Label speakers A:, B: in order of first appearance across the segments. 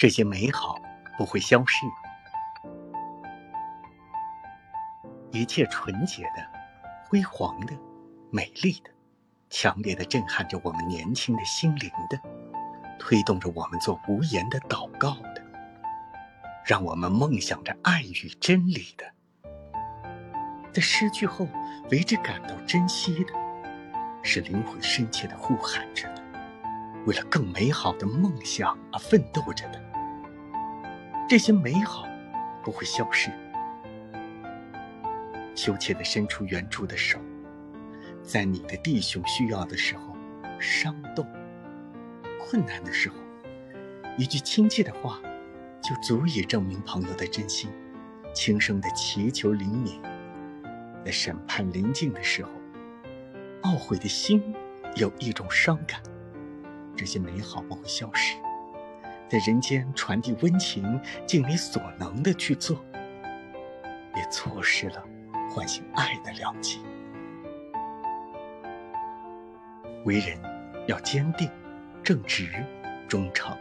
A: 这些美好不会消逝，一切纯洁的、辉煌的、美丽的、强烈的震撼着我们年轻的心灵的，推动着我们做无言的祷告的，让我们梦想着爱与真理的，在失去后为之感到珍惜的，是灵魂深切的呼喊着的，为了更美好的梦想而奋斗着的。这些美好不会消失。羞怯地伸出援助的手，在你的弟兄需要的时候，伤动；困难的时候，一句亲切的话，就足以证明朋友的真心。轻声的祈求灵敏，在审判临近的时候，懊悔的心有一种伤感。这些美好不会消失。在人间传递温情，尽你所能的去做，别错失了唤醒爱的良机。为人要坚定、正直、忠诚，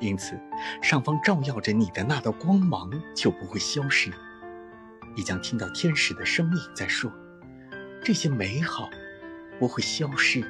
A: 因此上方照耀着你的那道光芒就不会消失。你将听到天使的声音在说：“这些美好不会消失。”